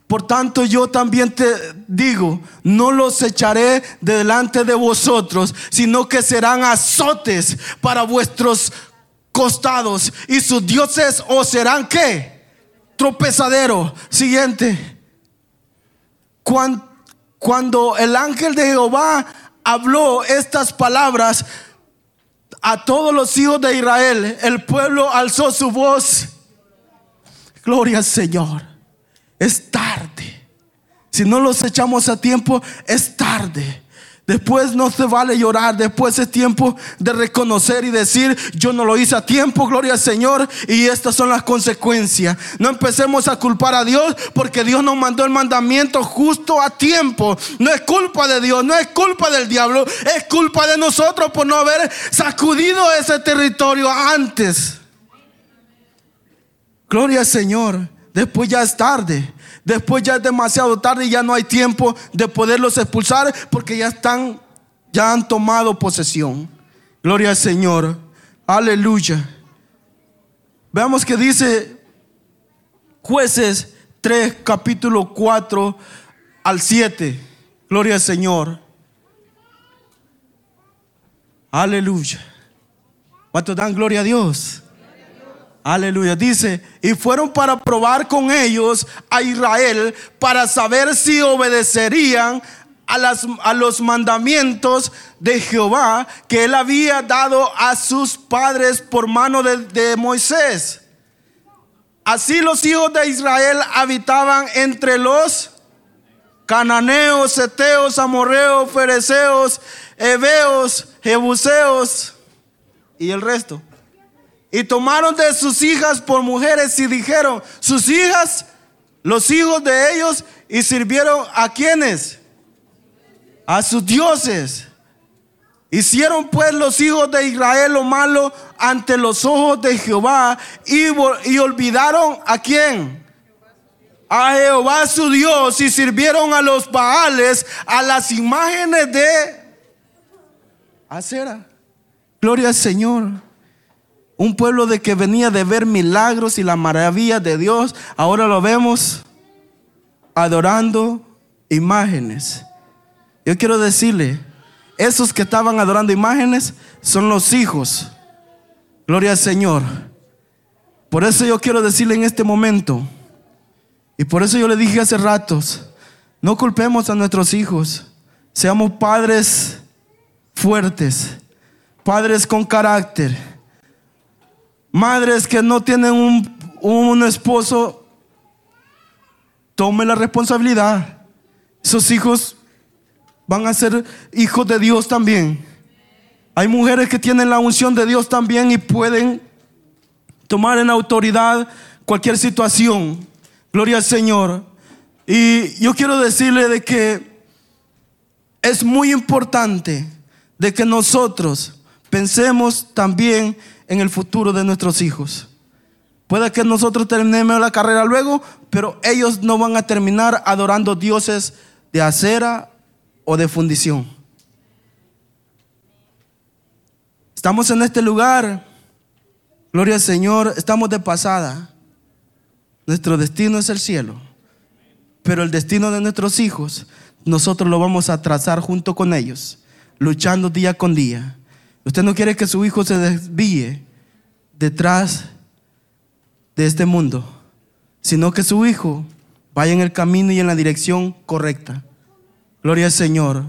Por tanto yo también te digo, no los echaré delante de vosotros, sino que serán azotes para vuestros costados y sus dioses os serán qué? Tropezadero. Siguiente. Cuando el ángel de Jehová habló estas palabras, a todos los hijos de Israel, el pueblo alzó su voz. Gloria al Señor. Es tarde. Si no los echamos a tiempo, es tarde. Después no se vale llorar, después es tiempo de reconocer y decir, yo no lo hice a tiempo, gloria al Señor, y estas son las consecuencias. No empecemos a culpar a Dios porque Dios nos mandó el mandamiento justo a tiempo. No es culpa de Dios, no es culpa del diablo, es culpa de nosotros por no haber sacudido ese territorio antes. Gloria al Señor, después ya es tarde. Después ya es demasiado tarde y ya no hay tiempo de poderlos expulsar porque ya están, ya han tomado posesión. Gloria al Señor. Aleluya. Veamos que dice jueces 3, capítulo 4 al 7. Gloria al Señor. Aleluya. ¿Cuántos dan gloria a Dios? Aleluya. Dice, y fueron para probar con ellos a Israel para saber si obedecerían a, los mandamientos de Jehová que él había dado a sus padres por mano de, Moisés. Así los hijos de Israel habitaban entre los cananeos, eteos, amorreos, fereceos, heveos, jebuseos y el resto. Y tomaron de sus hijas por mujeres y dijeron, sus hijas, los hijos de ellos, y sirvieron a quienes? A sus dioses. Hicieron pues los hijos de Israel lo malo ante los ojos de Jehová y, y olvidaron a quién? A Jehová su Dios y sirvieron a los Baales, a las imágenes de acera. Gloria al Señor. Un pueblo de que venía de ver milagros y la maravilla de Dios, ahora lo vemos adorando imágenes. Yo quiero decirle, esos que estaban adorando imágenes son los hijos. Gloria al Señor. Por eso yo quiero decirle en este momento, y por eso yo le dije hace ratos, no culpemos a nuestros hijos, seamos padres fuertes, padres con carácter, madres que no tienen un, un esposo, tome la responsabilidad. Esos hijos van a ser hijos de Dios también. Hay mujeres que tienen la unción de Dios también y pueden tomar en autoridad cualquier situación. Gloria al Señor. Y yo quiero decirle de que es muy importante de que nosotros pensemos también en el futuro de nuestros hijos. Puede que nosotros terminemos la carrera luego, pero ellos no van a terminar adorando dioses de acera o de fundición. Estamos en este lugar, gloria al Señor, estamos de pasada. Nuestro destino es el cielo, pero el destino de nuestros hijos, nosotros lo vamos a trazar junto con ellos, luchando día con día. Usted no quiere que su hijo se desvíe detrás de este mundo, sino que su hijo vaya en el camino y en la dirección correcta. Gloria al Señor.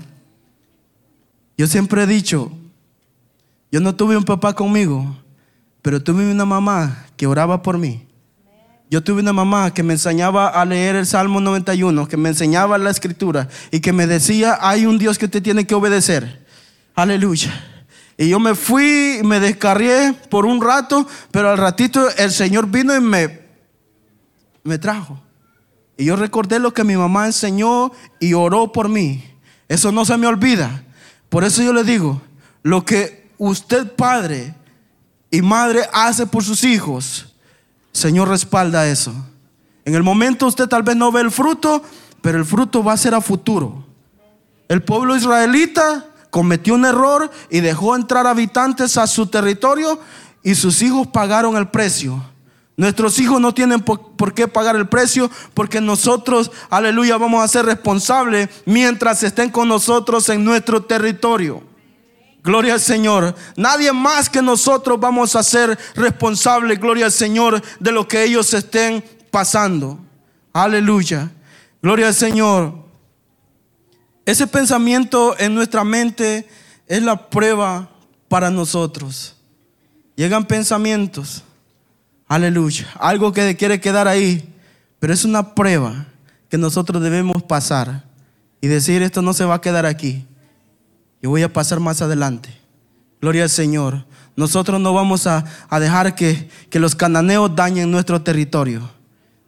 Yo siempre he dicho, yo no tuve un papá conmigo, pero tuve una mamá que oraba por mí. Yo tuve una mamá que me enseñaba a leer el Salmo 91, que me enseñaba la escritura y que me decía, hay un Dios que te tiene que obedecer. Aleluya. Y yo me fui, me descarrié por un rato, pero al ratito el Señor vino y me, me trajo. Y yo recordé lo que mi mamá enseñó y oró por mí. Eso no se me olvida. Por eso yo le digo, lo que usted padre y madre hace por sus hijos, Señor respalda eso. En el momento usted tal vez no ve el fruto, pero el fruto va a ser a futuro. El pueblo israelita cometió un error y dejó entrar habitantes a su territorio y sus hijos pagaron el precio. Nuestros hijos no tienen por, qué pagar el precio porque nosotros, aleluya, vamos a ser responsables mientras estén con nosotros en nuestro territorio. Gloria al Señor. Nadie más que nosotros vamos a ser responsables, gloria al Señor, de lo que ellos estén pasando. Aleluya. Gloria al Señor. Ese pensamiento en nuestra mente es la prueba para nosotros. Llegan pensamientos Aleluya. Algo que quiere quedar ahí. Pero es una prueba que nosotros debemos pasar y decir, esto no se va a quedar aquí. Yo voy a pasar más adelante. Gloria al Señor. Nosotros no vamos a, dejar que los cananeos dañen nuestro territorio.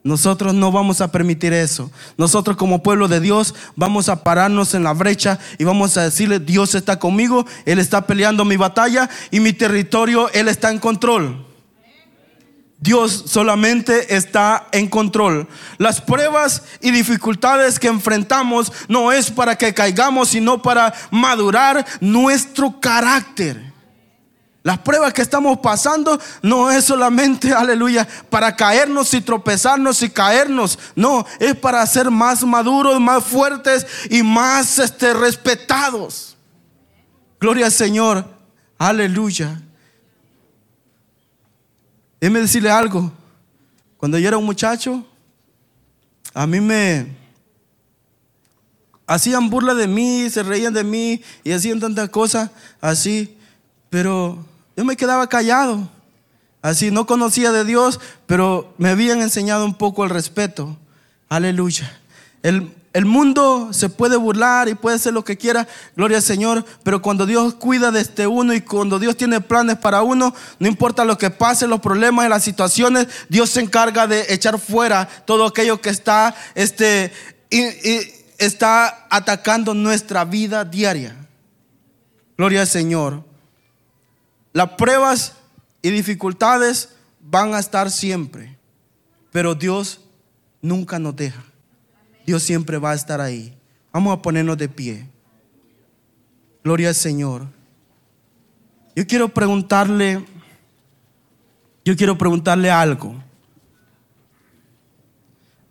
Nosotros no vamos a permitir eso. Nosotros como pueblo de Dios vamos a pararnos en la brecha y vamos a decirle, Dios está conmigo, Él está peleando mi batalla y mi territorio, Él está en control. Dios solamente está en control. Las pruebas y dificultades que enfrentamos no es para que caigamos, sino para madurar nuestro carácter. Las pruebas que estamos pasando no es solamente, aleluya, para caernos y tropezarnos y caernos. No, es para ser más maduros, más fuertes y más este, respetados. Gloria al Señor. Aleluya. Déjeme decirle algo. Cuando yo era un muchacho, a mí me hacían burla de mí, se reían de mí y hacían tantas cosas así, pero yo me quedaba callado. Así, no conocía de Dios, pero me habían enseñado un poco el respeto. Aleluya. El, el mundo se puede burlar y puede hacer lo que quiera, gloria al Señor, pero cuando Dios cuida de este uno y cuando Dios tiene planes para uno, no importa lo que pase, los problemas y las situaciones, Dios se encarga de echar fuera todo aquello que está, este, está atacando nuestra vida diaria. Gloria al Señor. Las pruebas y dificultades van a estar siempre, pero Dios nunca nos deja. Dios siempre va a estar ahí. Vamos a ponernos de pie. Gloria al Señor. Yo quiero preguntarle, yo quiero preguntarle algo.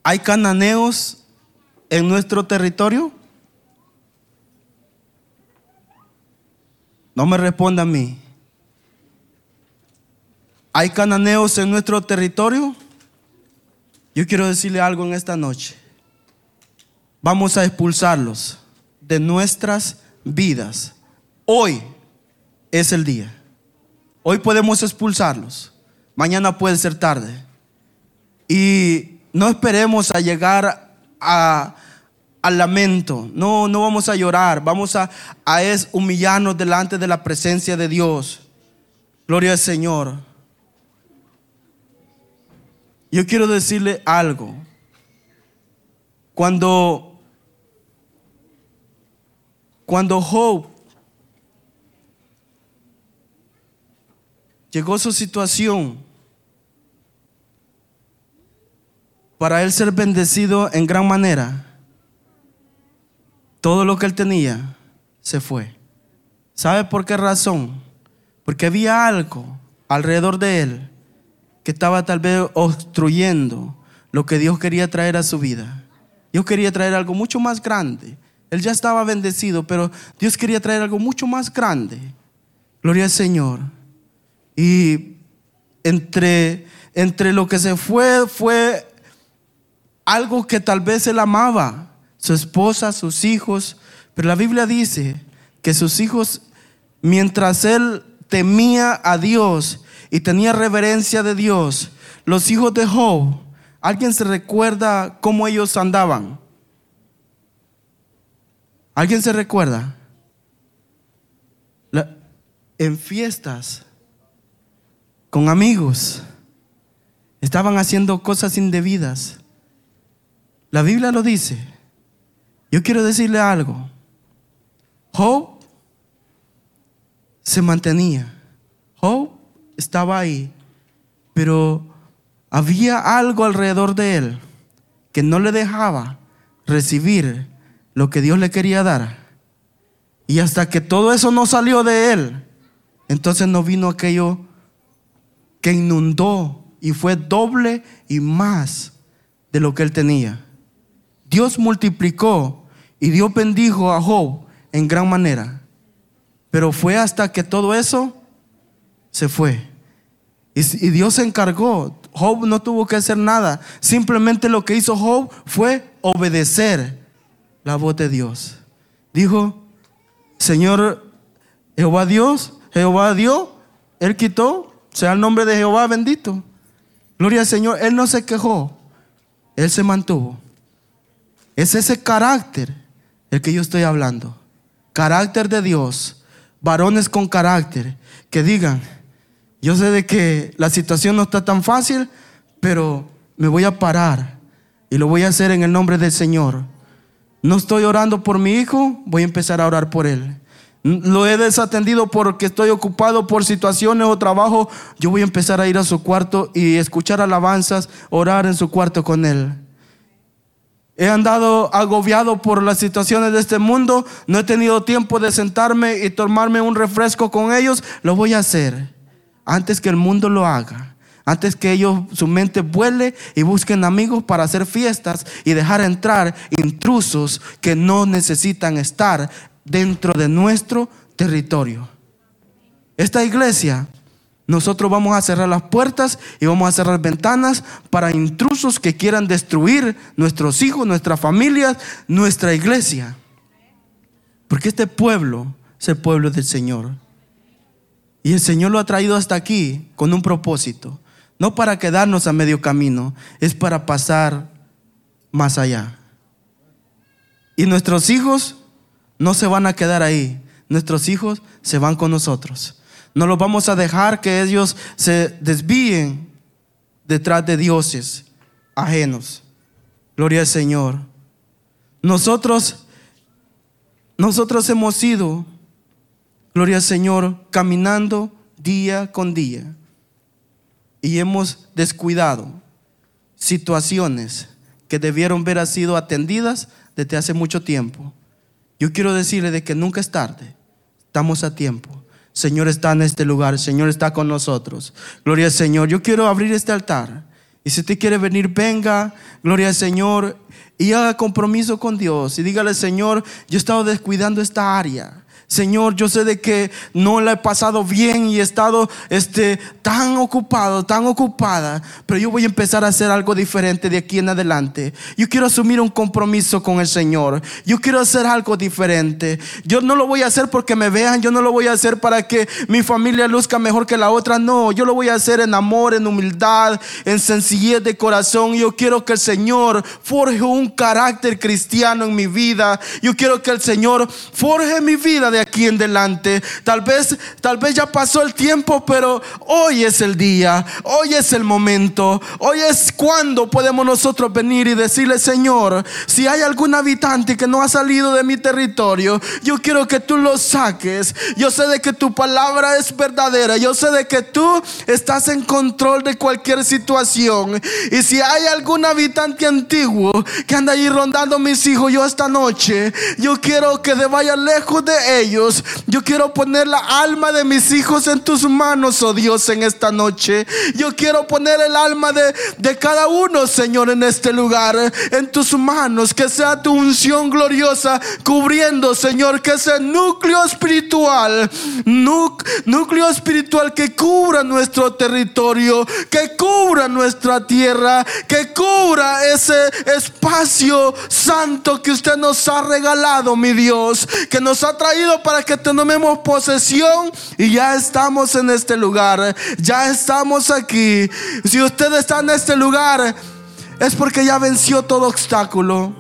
¿Hay cananeos en nuestro territorio? No me responda a mí. ¿Hay cananeos en nuestro territorio? Yo quiero decirle algo en esta noche vamos a expulsarlos de nuestras vidas. Hoy es el día. Hoy podemos expulsarlos. Mañana puede ser tarde. Y no esperemos a llegar a, al lamento. No, no vamos a llorar. Vamos a, a es humillarnos delante de la presencia de Dios. Gloria al Señor. Yo quiero decirle algo. Cuando cuando Job llegó a su situación para él ser bendecido en gran manera, todo lo que él tenía se fue. ¿Sabe por qué razón? Porque había algo alrededor de él que estaba tal vez obstruyendo lo que Dios quería traer a su vida. Dios quería traer algo mucho más grande él ya estaba bendecido, pero Dios quería traer algo mucho más grande. Gloria al Señor. Y entre, entre lo que se fue fue algo que tal vez él amaba, su esposa, sus hijos, pero la Biblia dice que sus hijos, mientras él temía a Dios y tenía reverencia de Dios, los hijos de Job, ¿alguien se recuerda cómo ellos andaban? ¿Alguien se recuerda? en fiestas, con amigos, estaban haciendo cosas indebidas. La Biblia lo dice. Yo quiero decirle algo. Job se mantenía. Job estaba ahí, pero había algo alrededor de él que no le dejaba recibir lo que Dios le quería dar. Y hasta que todo eso no salió de él, entonces no vino aquello que inundó y fue doble y más de lo que él tenía. Dios multiplicó y Dios bendijo a Job en gran manera. Pero fue hasta que todo eso se fue. Y, Dios se encargó. Job no tuvo que hacer nada. Simplemente lo que hizo Job fue obedecer la voz de Dios. Dijo, Señor Jehová Dios, Jehová Dios, Él quitó, sea el nombre de Jehová bendito. Gloria al Señor, Él no se quejó, Él se mantuvo. Es ese carácter el que yo estoy hablando. Carácter de Dios, varones con carácter, que digan, yo sé de que la situación no está tan fácil, pero me voy a parar y lo voy a hacer en el nombre del Señor. No estoy orando por mi hijo, voy a empezar a orar por él. Lo he desatendido porque estoy ocupado por situaciones o trabajo. Yo voy a empezar a ir a su cuarto y escuchar alabanzas, orar en su cuarto con él. He andado agobiado por las situaciones de este mundo. No he tenido tiempo de sentarme y tomarme un refresco con ellos. Lo voy a hacer antes que el mundo lo haga. Antes que ellos, su mente vuele y busquen amigos para hacer fiestas y dejar entrar intrusos que no necesitan estar dentro de nuestro territorio. Esta iglesia, nosotros vamos a cerrar las puertas y vamos a cerrar ventanas para intrusos que quieran destruir nuestros hijos, nuestras familias, nuestra iglesia. Porque este pueblo es el pueblo del Señor. Y el Señor lo ha traído hasta aquí con un propósito. No para quedarnos a medio camino, es para pasar más allá. Y nuestros hijos no se van a quedar ahí. Nuestros hijos se van con nosotros. No los vamos a dejar que ellos se desvíen detrás de dioses ajenos. Gloria al Señor. Nosotros, nosotros hemos ido, gloria al Señor, caminando día con día. Y hemos descuidado situaciones que debieron haber sido atendidas desde hace mucho tiempo. Yo quiero decirle de que nunca es tarde. Estamos a tiempo. Señor está en este lugar, Señor está con nosotros. Gloria al Señor. Yo quiero abrir este altar. Y si usted quiere venir, venga. Gloria al Señor. Y haga compromiso con Dios. Y dígale, Señor, yo he estado descuidando esta área. Señor, yo sé de que no la he pasado bien y he estado este, tan ocupado, tan ocupada, pero yo voy a empezar a hacer algo diferente de aquí en adelante. Yo quiero asumir un compromiso con el Señor. Yo quiero hacer algo diferente. Yo no lo voy a hacer porque me vean, yo no lo voy a hacer para que mi familia luzca mejor que la otra. No, yo lo voy a hacer en amor, en humildad, en sencillez de corazón. Yo quiero que el Señor forje un carácter cristiano en mi vida. Yo quiero que el Señor forje mi vida aquí en delante. Tal vez, tal vez ya pasó el tiempo, pero hoy es el día, hoy es el momento, hoy es cuando podemos nosotros venir y decirle, Señor, si hay algún habitante que no ha salido de mi territorio, yo quiero que tú lo saques. Yo sé de que tu palabra es verdadera, yo sé de que tú estás en control de cualquier situación. Y si hay algún habitante antiguo que anda ahí rondando mis hijos, yo esta noche, yo quiero que de vaya lejos de ellos yo quiero poner la alma de mis hijos en tus manos, oh Dios, en esta noche. Yo quiero poner el alma de, de cada uno, Señor, en este lugar, en tus manos. Que sea tu unción gloriosa cubriendo, Señor, que ese núcleo espiritual, núcleo espiritual que cubra nuestro territorio, que cubra nuestra tierra, que cubra ese espacio santo que usted nos ha regalado, mi Dios, que nos ha traído para que tomemos posesión y ya estamos en este lugar. Ya estamos aquí. Si usted está en este lugar, es porque ya venció todo obstáculo.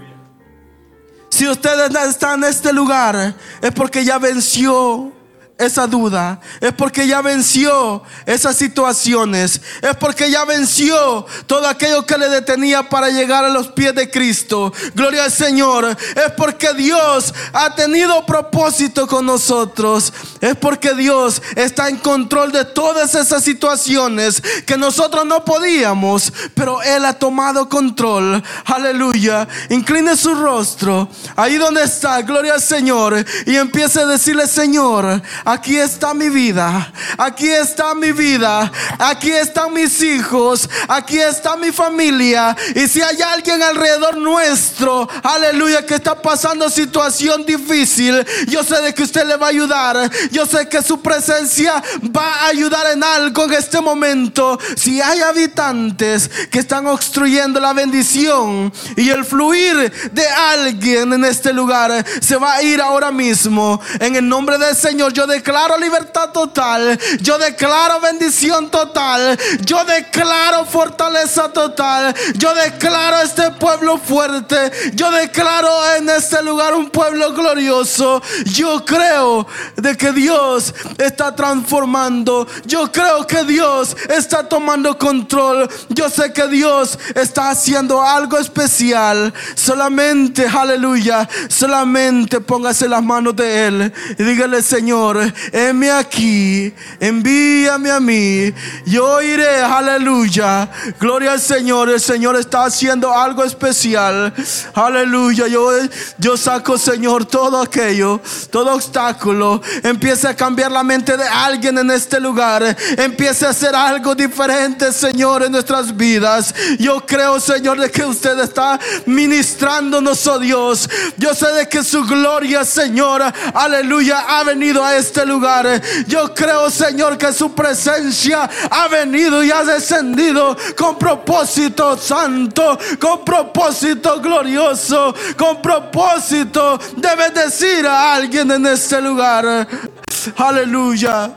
Si usted está en este lugar, es porque ya venció esa duda, es porque ya venció esas situaciones, es porque ya venció todo aquello que le detenía para llegar a los pies de Cristo. Gloria al Señor, es porque Dios ha tenido propósito con nosotros, es porque Dios está en control de todas esas situaciones que nosotros no podíamos, pero Él ha tomado control. Aleluya, incline su rostro ahí donde está, gloria al Señor, y empiece a decirle, Señor, aquí está mi vida, aquí está mi vida, aquí están mis hijos, aquí está mi familia. Y si hay alguien alrededor nuestro, aleluya, que está pasando situación difícil, yo sé de que usted le va a ayudar. Yo sé que su presencia va a ayudar en algo en este momento. Si hay habitantes que están obstruyendo la bendición y el fluir de alguien en este lugar, se va a ir ahora mismo. En el nombre del Señor, yo declaro libertad total. Yo declaro bendición total. Yo declaro fortaleza total. Yo declaro este pueblo fuerte. Yo declaro en este lugar un pueblo glorioso. Yo creo de que Dios está transformando. Yo creo que Dios está tomando control. Yo sé que Dios está haciendo algo especial. Solamente, aleluya, solamente póngase las manos de Él y dígale, Señor, heme aquí, envíame a mí, yo iré, aleluya, gloria al Señor, el Señor está haciendo algo especial, aleluya, yo, yo saco, Señor, todo aquello, todo obstáculo, empiece a cambiar la mente de alguien en este lugar, empiece a hacer algo diferente, Señor, en nuestras vidas, yo creo, Señor, de que usted está ministrándonos, oh Dios, yo sé de que su gloria, Señor, aleluya, ha venido a este lugar, yo creo, Señor, que su presencia ha venido y ha descendido con propósito santo, con propósito glorioso, con propósito de bendecir a alguien en este lugar. Aleluya.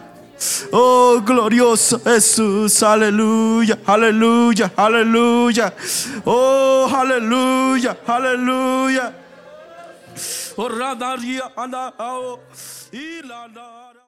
Oh, glorioso Jesús, aleluya, aleluya, aleluya. Oh, aleluya, aleluya. Oh, Ilala.